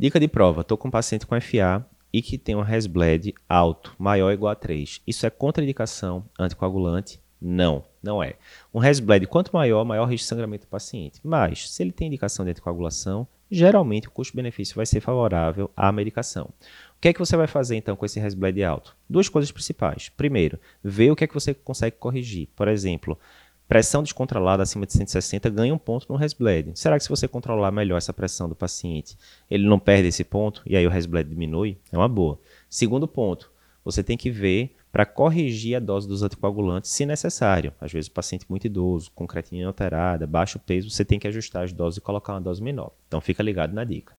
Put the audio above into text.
Dica de prova: estou com um paciente com FA e que tem um resbled alto, maior ou igual a 3. Isso é contraindicação anticoagulante? Não, não é. Um resbled, quanto maior, maior risco de sangramento do paciente. Mas, se ele tem indicação de anticoagulação, geralmente o custo-benefício vai ser favorável à medicação. O que é que você vai fazer então com esse resbled alto? Duas coisas principais. Primeiro, ver o que é que você consegue corrigir. Por exemplo, pressão descontrolada acima de 160 ganha um ponto no resbled. Será que se você controlar melhor essa pressão do paciente, ele não perde esse ponto e aí o resbled diminui? É uma boa. Segundo ponto, você tem que ver para corrigir a dose dos anticoagulantes se necessário. Às vezes o paciente muito idoso, com creatinina alterada, baixo peso, você tem que ajustar as doses e colocar uma dose menor. Então fica ligado na dica.